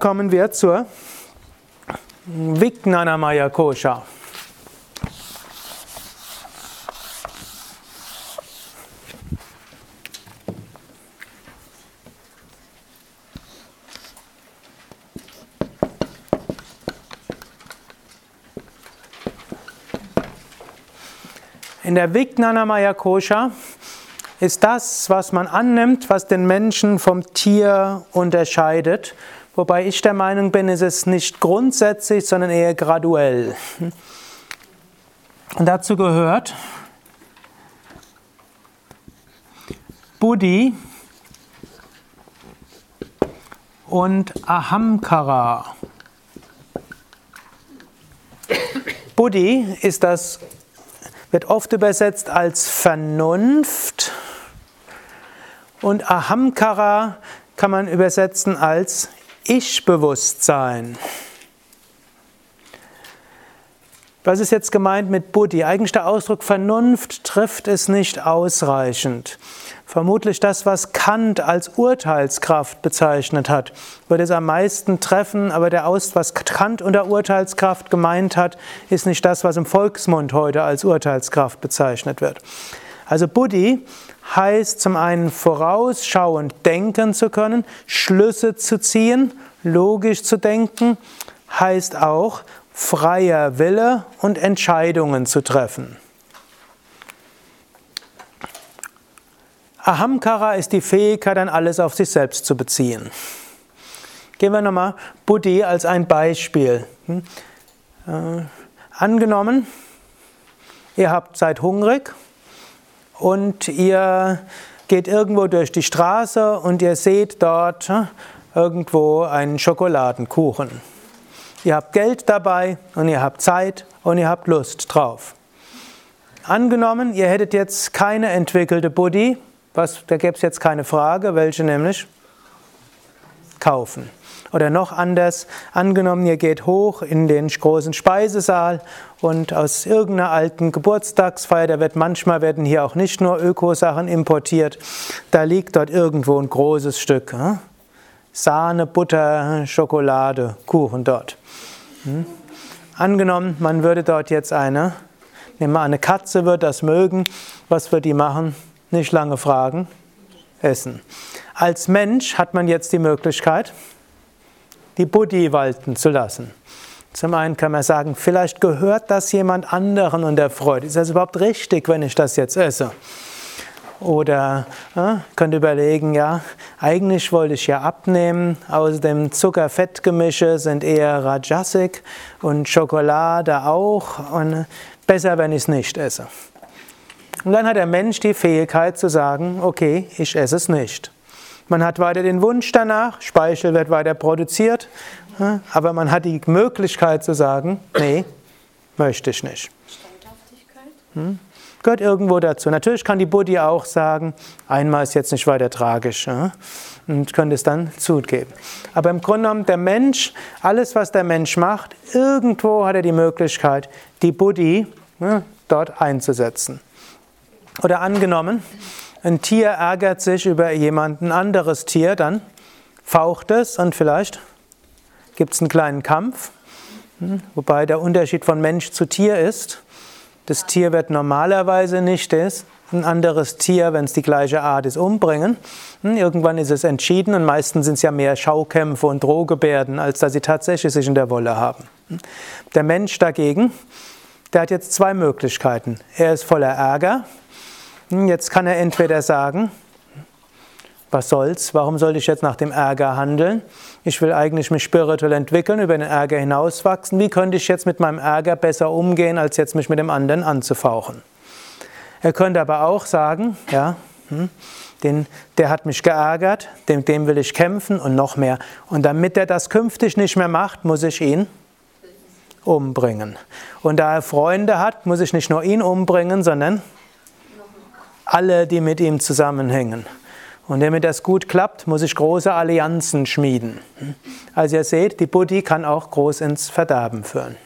Kommen wir zur Vijnanamaya Kosha. In der Vijnanamaya Kosha ist das, was man annimmt, was den Menschen vom Tier unterscheidet. Wobei ich der Meinung bin, es ist nicht grundsätzlich, sondern eher graduell. Und dazu gehört Buddhi und Ahamkara. Buddhi ist das wird oft übersetzt als Vernunft und Ahamkara kann man übersetzen als Ich-Bewusstsein. Was ist jetzt gemeint mit Buddhi? Eigentlich der Ausdruck Vernunft trifft es nicht ausreichend. Vermutlich das, was Kant als Urteilskraft bezeichnet hat, würde es am meisten treffen, aber der Aus, was Kant unter Urteilskraft gemeint hat, ist nicht das, was im Volksmund heute als Urteilskraft bezeichnet wird. Also Buddhi heißt zum einen vorausschauend denken zu können, Schlüsse zu ziehen, logisch zu denken, heißt auch freier Wille und Entscheidungen zu treffen. Ahamkara ist die Fähigkeit, dann alles auf sich selbst zu beziehen. Gehen wir nochmal Buddhi als ein Beispiel. Hm? Äh, angenommen, ihr habt, seid hungrig und ihr geht irgendwo durch die Straße und ihr seht dort hm, irgendwo einen Schokoladenkuchen. Ihr habt Geld dabei und ihr habt Zeit und ihr habt Lust drauf. Angenommen, ihr hättet jetzt keine entwickelte Buddhi, was, da gäbe es jetzt keine Frage, welche nämlich? Kaufen. Oder noch anders, angenommen, ihr geht hoch in den großen Speisesaal und aus irgendeiner alten Geburtstagsfeier, da wird manchmal werden hier auch nicht nur Ökosachen importiert, da liegt dort irgendwo ein großes Stück hm? Sahne, Butter, Schokolade, Kuchen dort. Hm? Angenommen, man würde dort jetzt eine, nehmen wir eine Katze, würde das mögen, was würde die machen? Nicht lange fragen, essen. Als Mensch hat man jetzt die Möglichkeit, die Buddhi walten zu lassen. Zum einen kann man sagen, vielleicht gehört das jemand anderen und der Freude. Ist das überhaupt richtig, wenn ich das jetzt esse? Oder äh, könnt überlegen, ja, eigentlich wollte ich ja abnehmen. Außerdem Zucker-Fett-Gemische sind eher Rajasik und Schokolade auch. Und besser, wenn ich es nicht esse. Und dann hat der Mensch die Fähigkeit zu sagen, okay, ich esse es nicht. Man hat weiter den Wunsch danach, Speichel wird weiter produziert, aber man hat die Möglichkeit zu sagen, nee, möchte ich nicht. Hm? Gehört irgendwo dazu. Natürlich kann die Buddhi auch sagen, einmal ist jetzt nicht weiter tragisch und könnte es dann zugeben. Aber im Grunde genommen, der Mensch, alles was der Mensch macht, irgendwo hat er die Möglichkeit, die Buddhi dort einzusetzen. Oder angenommen, ein Tier ärgert sich über jemand, ein anderes Tier, dann faucht es und vielleicht gibt es einen kleinen Kampf, hm, wobei der Unterschied von Mensch zu Tier ist. Das Tier wird normalerweise nicht ein anderes Tier, wenn es die gleiche Art ist, umbringen. Hm, irgendwann ist es entschieden und meistens sind es ja mehr Schaukämpfe und Drohgebärden, als dass sie tatsächlich sich in der Wolle haben. Hm, der Mensch dagegen, der hat jetzt zwei Möglichkeiten. Er ist voller Ärger, jetzt kann er entweder sagen, was soll's, warum soll ich jetzt nach dem Ärger handeln? Ich will eigentlich mich spirituell entwickeln, über den Ärger hinauswachsen. Wie könnte ich jetzt mit meinem Ärger besser umgehen, als jetzt mich mit dem anderen anzufauchen? Er könnte aber auch sagen, ja, hm, den, der hat mich geärgert, dem, dem will ich kämpfen und noch mehr. Und damit er das künftig nicht mehr macht, muss ich ihn umbringen. Und da er Freunde hat, muss ich nicht nur ihn umbringen, sondern alle, die mit ihm zusammenhängen. Und damit das gut klappt, muss ich große Allianzen schmieden. Also ihr seht, die Buddhi kann auch groß ins Verderben führen.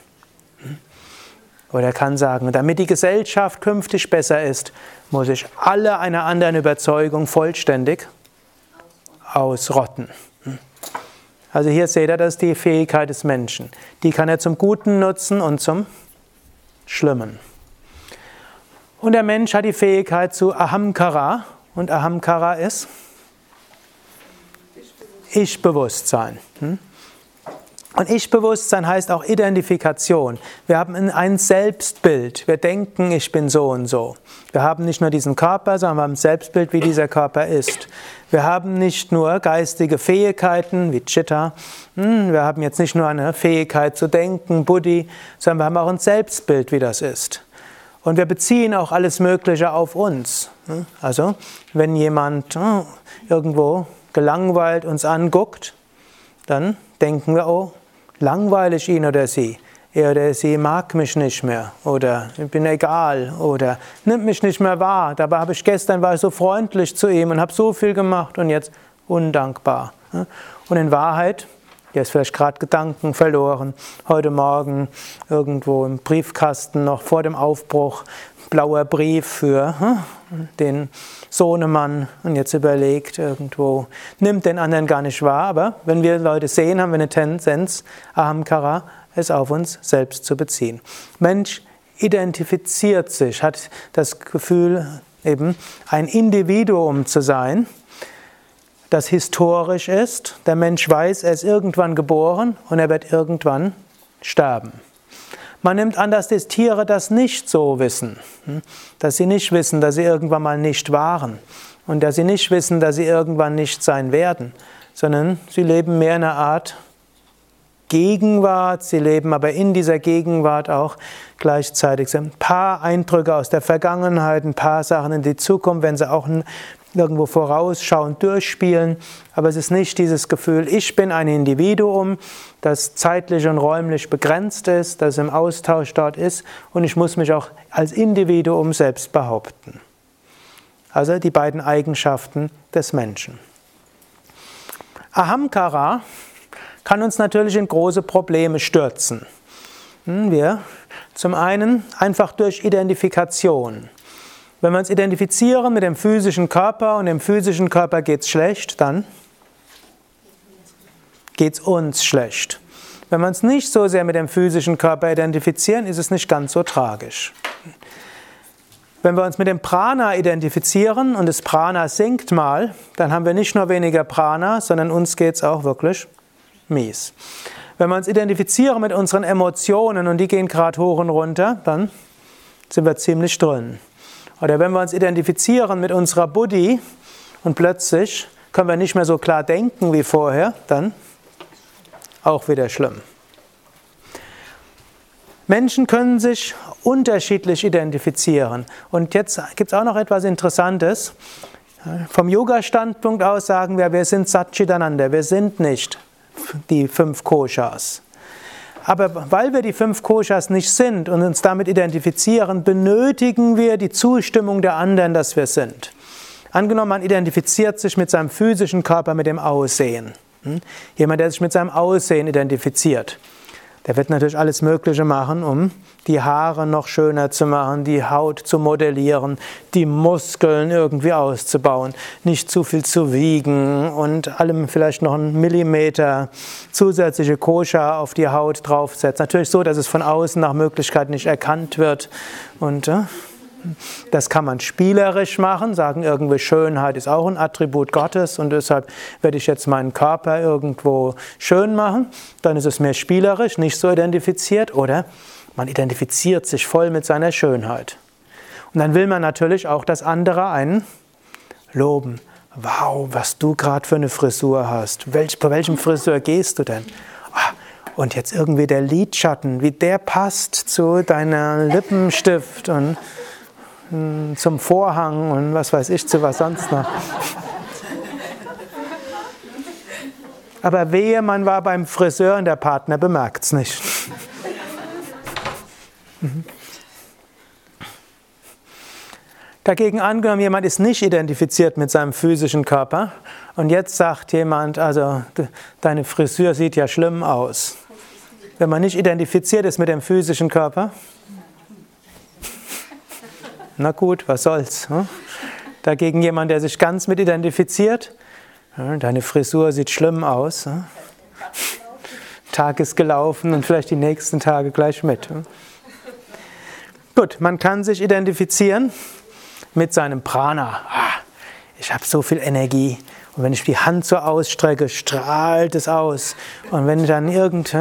Oder kann sagen, damit die Gesellschaft künftig besser ist, muss ich alle einer anderen Überzeugung vollständig ausrotten. Also hier seht ihr, das ist die Fähigkeit des Menschen. Die kann er zum Guten nutzen und zum Schlimmen. Und der Mensch hat die Fähigkeit zu Ahamkara. Und Ahamkara ist Ich-Bewusstsein. Hm? Und Ich-Bewusstsein heißt auch Identifikation. Wir haben ein Selbstbild. Wir denken, ich bin so und so. Wir haben nicht nur diesen Körper, sondern wir haben ein Selbstbild, wie dieser Körper ist. Wir haben nicht nur geistige Fähigkeiten wie Chitta. Hm, wir haben jetzt nicht nur eine Fähigkeit zu denken, Buddhi, sondern wir haben auch ein Selbstbild, wie das ist. Und wir beziehen auch alles Mögliche auf uns. Hm, also, wenn jemand hm, irgendwo gelangweilt uns anguckt, dann denken wir, oh, langweilig ihn oder sie. Er oder sie mag mich nicht mehr oder ich bin egal oder nimmt mich nicht mehr wahr. Dabei habe ich gestern war ich so freundlich zu ihm und habe so viel gemacht und jetzt undankbar. Und in Wahrheit, er ist vielleicht gerade Gedanken verloren. Heute Morgen irgendwo im Briefkasten noch vor dem Aufbruch blauer Brief für den Sohnemann und jetzt überlegt irgendwo, nimmt den anderen gar nicht wahr, aber wenn wir Leute sehen, haben wir eine Tendenz, Ahamkara, es auf uns selbst zu beziehen. Mensch identifiziert sich, hat das Gefühl, eben ein Individuum zu sein, das historisch ist. Der Mensch weiß, er ist irgendwann geboren und er wird irgendwann sterben. Man nimmt an, dass die Tiere das nicht so wissen, hm? dass sie nicht wissen, dass sie irgendwann mal nicht waren und dass sie nicht wissen, dass sie irgendwann nicht sein werden, sondern sie leben mehr in einer Art Gegenwart, sie leben aber in dieser Gegenwart auch gleichzeitig ein paar Eindrücke aus der Vergangenheit, ein paar Sachen in die Zukunft, wenn sie auch irgendwo vorausschauend durchspielen. Aber es ist nicht dieses Gefühl, ich bin ein Individuum, das zeitlich und räumlich begrenzt ist, das im Austausch dort ist und ich muss mich auch als Individuum selbst behaupten. Also die beiden Eigenschaften des Menschen. Ahamkara kann uns natürlich in große Probleme stürzen. Hm, wir zum einen einfach durch Identifikation. Wenn wir uns identifizieren mit dem physischen Körper und dem physischen Körper geht es schlecht, dann geht es uns schlecht. Wenn wir uns nicht so sehr mit dem physischen Körper identifizieren, ist es nicht ganz so tragisch. Wenn wir uns mit dem Prana identifizieren und das Prana sinkt mal, dann haben wir nicht nur weniger Prana, sondern uns geht es auch wirklich mies. Wenn wir uns identifizieren mit unseren Emotionen und die gehen gerade hoch und runter, dann sind wir ziemlich drin. Oder wenn wir uns identifizieren mit unserer Buddhi und plötzlich können wir nicht mehr so klar denken wie vorher, dann auch wieder schlimm. Menschen können sich unterschiedlich identifizieren. Und jetzt gibt es auch noch etwas Interessantes. Vom Yoga-Standpunkt aus sagen wir, wir sind Satchitananda, wir sind nicht die fünf Koshas. Aber weil wir die fünf Koshas nicht sind und uns damit identifizieren, benötigen wir die Zustimmung der anderen, dass wir sind. Angenommen, man identifiziert sich mit seinem physischen Körper, mit dem Aussehen. Hm? Jemand, der sich mit seinem Aussehen identifiziert. Der wird natürlich alles Mögliche machen, um die Haare noch schöner zu machen, die Haut zu modellieren, die Muskeln irgendwie auszubauen, nicht zu viel zu wiegen und allem vielleicht noch einen Millimeter zusätzliche Koscher auf die Haut draufsetzen. Natürlich so, dass es von außen nach Möglichkeit nicht erkannt wird und äh, das kann man spielerisch machen, sagen irgendwie Schönheit ist auch ein Attribut Gottes und deshalb werde ich jetzt meinen Körper irgendwo schön machen. Dann ist es mehr spielerisch, nicht so identifiziert oder man identifiziert sich voll mit seiner Schönheit. Und dann will man natürlich auch, dass andere einen loben. Wow, was du gerade für eine Frisur hast. Welch, bei welchem Friseur gehst du denn? Ah, und jetzt irgendwie der Lidschatten, wie der passt zu deiner Lippenstift und zum Vorhang und was weiß ich, zu was sonst noch. Aber wehe, man war beim Friseur und der Partner bemerkt es nicht. Dagegen angenommen, jemand ist nicht identifiziert mit seinem physischen Körper und jetzt sagt jemand, also deine Frisur sieht ja schlimm aus. Wenn man nicht identifiziert ist mit dem physischen Körper, na gut, was soll's. Hm? Dagegen jemand, der sich ganz mit identifiziert, deine Frisur sieht schlimm aus. Hm? Tag ist gelaufen und vielleicht die nächsten Tage gleich mit. Gut, man kann sich identifizieren mit seinem Prana. Ah, ich habe so viel Energie. Und wenn ich die Hand so ausstrecke, strahlt es aus. Und wenn dann irgend,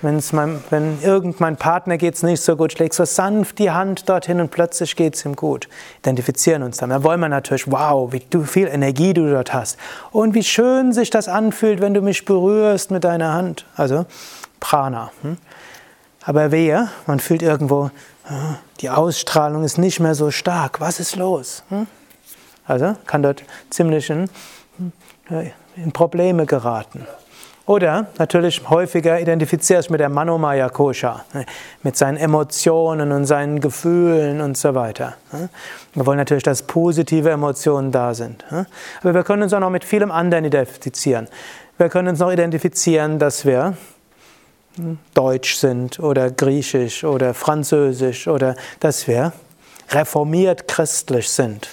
wenn's mein, wenn irgend mein Partner geht's nicht so gut, schlägt so sanft die Hand dorthin und plötzlich geht's ihm gut. Identifizieren uns damit. Dann wollen wir natürlich, wow, wie viel Energie du dort hast. Und wie schön sich das anfühlt, wenn du mich berührst mit deiner Hand. Also Prana. Hm? Aber wehe, man fühlt irgendwo, die Ausstrahlung ist nicht mehr so stark. Was ist los? Hm? Also kann dort ziemlich in, in Probleme geraten. Oder natürlich häufiger identifiziert sich mit der Manomaya Kosha, mit seinen Emotionen und seinen Gefühlen und so weiter. Wir wollen natürlich, dass positive Emotionen da sind. Aber wir können uns auch noch mit vielem anderen identifizieren. Wir können uns noch identifizieren, dass wir hm, Deutsch sind oder Griechisch oder Französisch oder dass wir reformiert christlich sind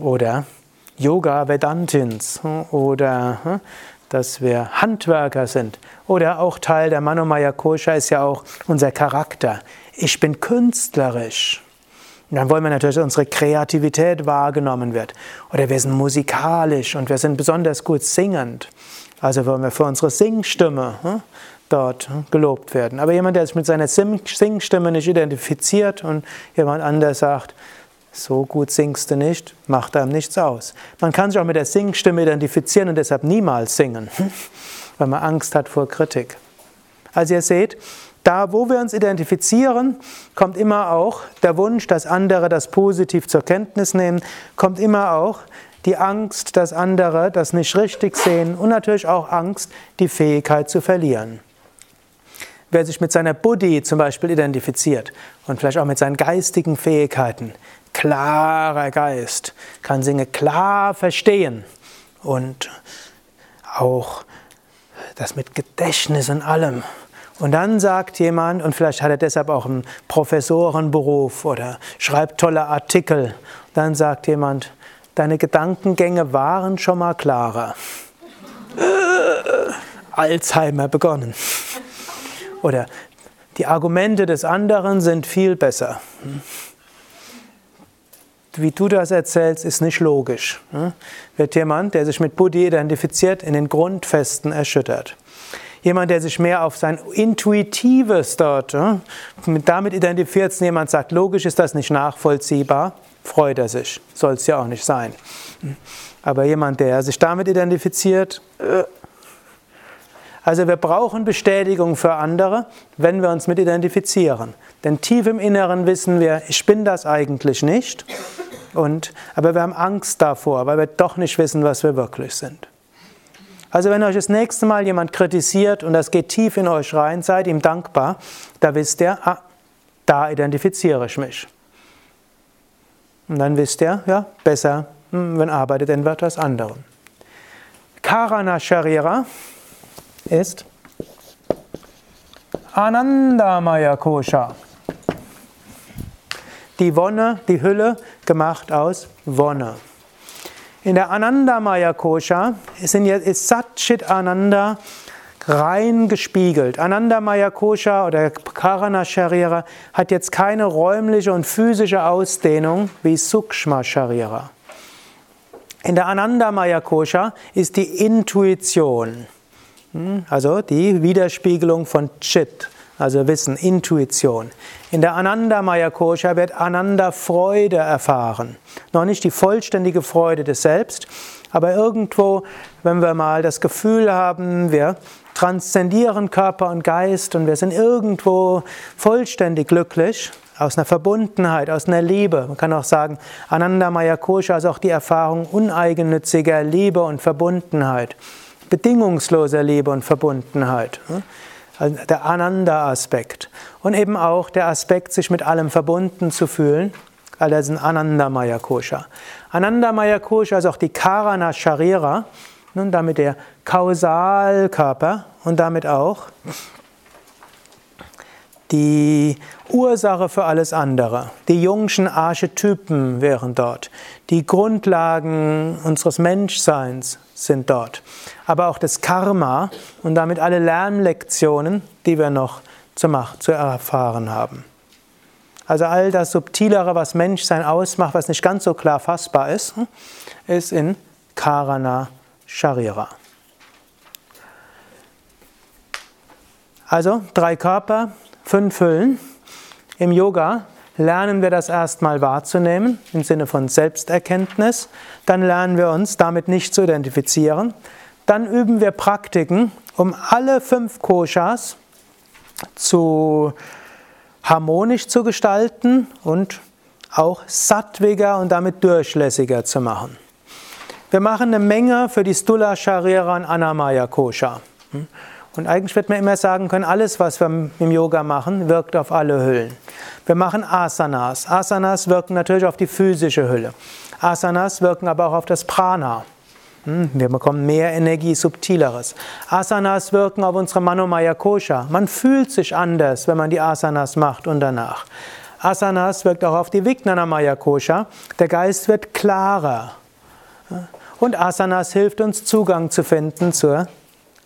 oder Yoga Vedantins oder hm, dass wir Handwerker sind oder auch Teil der Manomaya Kosha ist ja auch unser Charakter. Ich bin künstlerisch. Und dann wollen wir natürlich, dass unsere Kreativität wahrgenommen wird. Oder wir sind musikalisch und wir sind besonders gut singend. Also wollen wir für unsere Singstimme hm, dort hm, gelobt werden. Aber jemand, der sich mit seiner Singstimme nicht identifiziert und jemand anders sagt, so gut singst du nicht, macht einem nichts aus. Man kann sich auch mit der Singstimme identifizieren und deshalb niemals singen, weil man Angst hat vor Kritik. Also ihr seht, da wo wir uns identifizieren, kommt immer auch der Wunsch, dass andere das positiv zur Kenntnis nehmen, kommt immer auch die Angst, dass andere das nicht richtig sehen und natürlich auch Angst, die Fähigkeit zu verlieren. Wer sich mit seiner Buddhi zum Beispiel identifiziert und vielleicht auch mit seinen geistigen Fähigkeiten, klarer Geist, kann Dinge klar verstehen und auch das mit Gedächtnis und allem. Und dann sagt jemand, und vielleicht hat er deshalb auch einen Professorenberuf oder schreibt tolle Artikel, dann sagt jemand, deine Gedankengänge waren schon mal klarer. Alzheimer begonnen. Oder die Argumente des anderen sind viel besser wie du das erzählst, ist nicht logisch. Wird jemand, der sich mit Buddhi identifiziert, in den Grundfesten erschüttert. Jemand, der sich mehr auf sein Intuitives dort damit identifiziert, jemand sagt, logisch ist das nicht nachvollziehbar, freut er sich. Soll es ja auch nicht sein. Aber jemand, der sich damit identifiziert, äh, also wir brauchen Bestätigung für andere, wenn wir uns mit identifizieren. Denn tief im Inneren wissen wir, ich bin das eigentlich nicht. Und, aber wir haben Angst davor, weil wir doch nicht wissen, was wir wirklich sind. Also wenn euch das nächste Mal jemand kritisiert und das geht tief in euch rein, seid ihm dankbar, da wisst ihr, ah, da identifiziere ich mich. Und dann wisst ihr, ja, besser, hm, wenn arbeitet denn etwas anderem. Karana Sharira ist Anandamaya Kosha. Die Wonne, die Hülle, gemacht aus Wonne. In der Anandamaya Kosha ist, Satchit Ananda rein gespiegelt. Anandamaya Kosha oder Karana Sharira hat jetzt keine räumliche und physische Ausdehnung wie Sukshma Sharira. In der Anandamaya Kosha ist die Intuition, also die Widerspiegelung von Chit, also Wissen, Intuition. In der Anandamaya Kosha wird Ananda Freude erfahren. Noch nicht die vollständige Freude des Selbst, aber irgendwo, wenn wir mal das Gefühl haben, wir transzendieren Körper und Geist und wir sind irgendwo vollständig glücklich, aus einer Verbundenheit, aus einer Liebe. Man kann auch sagen, Anandamaya Kosha ist auch die Erfahrung uneigennütziger Liebe und Verbundenheit, bedingungsloser Liebe und Verbundenheit. Also der Ananda-Aspekt. Und eben auch der Aspekt, sich mit allem verbunden zu fühlen. All das sind Anandamaya Kosha. Anandamaya Kosha ist auch die Karana Sharira, nun damit der Kausalkörper und damit auch die Ursache für alles andere. Die Jungschen Archetypen wären dort. Die Grundlagen unseres Menschseins sind dort. Aber auch das Karma und damit alle Lernlektionen, die wir noch zu, machen, zu erfahren haben. Also all das Subtilere, was Menschsein ausmacht, was nicht ganz so klar fassbar ist, ist in Karana Sharira. Also drei Körper, fünf Hüllen. Im Yoga lernen wir das erstmal wahrzunehmen im Sinne von Selbsterkenntnis. Dann lernen wir uns damit nicht zu identifizieren. Dann üben wir Praktiken, um alle fünf Koshas zu harmonisch zu gestalten und auch sattwiger und damit durchlässiger zu machen. Wir machen eine Menge für die Stula Sharira und Anamaya Kosha. Und eigentlich wird man immer sagen können, alles, was wir im Yoga machen, wirkt auf alle Hüllen. Wir machen Asanas. Asanas wirken natürlich auf die physische Hülle. Asanas wirken aber auch auf das Prana. Hm, wir bekommen mehr Energie, subtileres. Asanas wirken auf unsere Manomaya Kosha. Man fühlt sich anders, wenn man die Asanas macht und danach. Asanas wirkt auch auf die Vijnanamaya Kosha. Der Geist wird klarer. Und Asanas hilft uns Zugang zu finden zur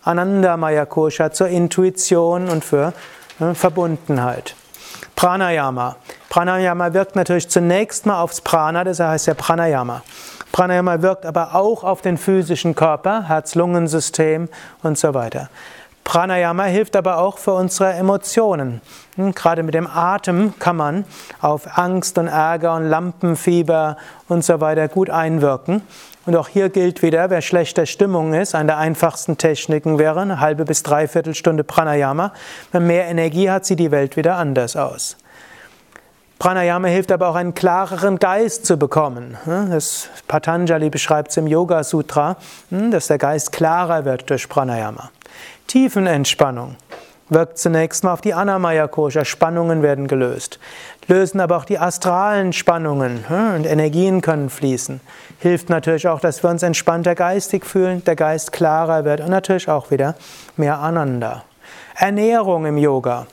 Anandamaya Kosha, zur Intuition und für äh, Verbundenheit. Pranayama. Pranayama wirkt natürlich zunächst mal aufs Prana, das heißt ja Pranayama. Pranayama wirkt aber auch auf den physischen Körper, Herz-Lungen-System und so weiter. Pranayama hilft aber auch für unsere Emotionen. Hm, gerade mit dem Atem kann man auf Angst und Ärger und Lampenfieber und so weiter gut einwirken. Und auch hier gilt wieder, wer schlechter Stimmung ist, eine der einfachsten Techniken wäre eine halbe bis dreiviertel Stunde Pranayama. Wenn mehr Energie hat, sieht die Welt wieder anders aus. Pranayama hilft aber auch einen klareren Geist zu bekommen. Das Patanjali beschreibt es im Yoga Sutra, hm, dass der Geist klarer wird durch Pranayama. Tiefenentspannung wirkt zunächst mal auf die Anamaya Kosha. Spannungen werden gelöst. Lösen aber auch die astralen Spannungen und Energien können fließen. Hilft natürlich auch, dass wir uns entspannter geistig fühlen, der Geist klarer wird und natürlich auch wieder mehr Ananda. Ernährung im Yoga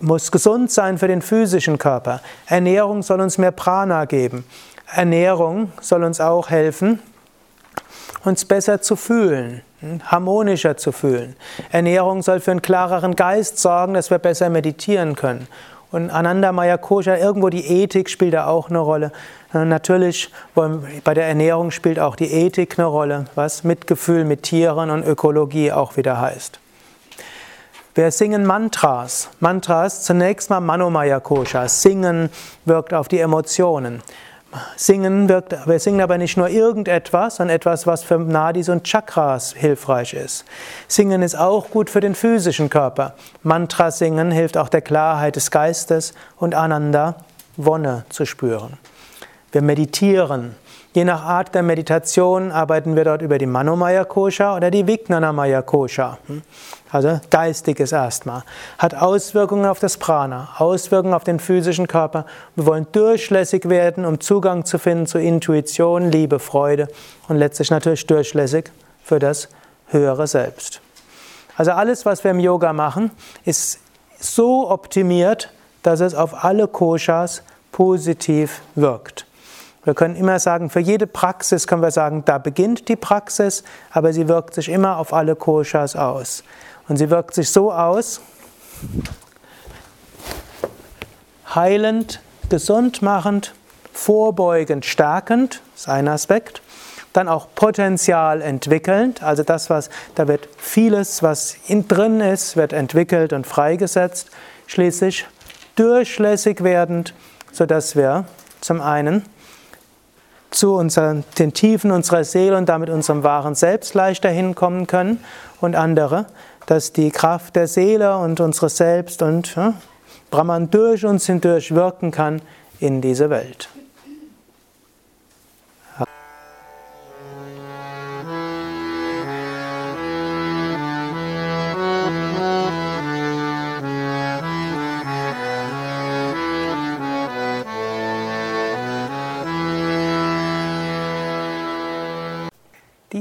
muss gesund sein für den physischen Körper. Ernährung soll uns mehr Prana geben. Ernährung soll uns auch helfen, uns besser zu fühlen, hm, harmonischer zu fühlen. Ernährung soll für einen klareren Geist sorgen, dass wir besser meditieren können. Und Ananda Maya Kosha, irgendwo die Ethik spielt da auch eine Rolle. Natürlich bei der Ernährung spielt auch die Ethik eine Rolle, was Mitgefühl mit Tieren und Ökologie auch wieder heißt. Wir singen Mantras. Mantras zunächst mal Manomaya Kosha. Singen wirkt auf die Emotionen. Singen wirkt, wir singen aber nicht nur irgendetwas, sondern etwas, was für Nadis und Chakras hilfreich ist. Singen ist auch gut für den physischen Körper. Mantra singen hilft auch der Klarheit des Geistes und Ananda, Wonne zu spüren. Wir meditieren. Je nach Art der Meditation arbeiten wir dort über die Manomaya Kosha oder die Vijnanamaya Kosha. Hm? Also geistiges erstmal. Hat Auswirkungen auf das Prana, Auswirkungen auf den physischen Körper. Wir wollen durchlässig werden, um Zugang zu finden zu Intuition, Liebe, Freude und letztlich natürlich durchlässig für das höhere Selbst. Also alles, was wir im Yoga machen, ist so optimiert, dass es auf alle Koshas positiv wirkt. Wir können immer sagen, für jede Praxis können wir sagen, da beginnt die Praxis, aber sie wirkt sich immer auf alle Koshas aus. Und sie wirkt sich so aus, heilend, gesund machend, vorbeugend, stärkend, ist ein Aspekt. Dann auch Potenzial entwickelnd, also das, was, da wird vieles, was in drin ist, wird entwickelt und freigesetzt. Schließlich durchlässig werdend, sodass wir zum einen zu unseren, den Tiefen unserer Seele und damit unserem wahren Selbst leichter hinkommen können und andere, dass die Kraft der Seele und unseres Selbst und ja, Brahman durch uns hindurch wirken kann in diese Welt.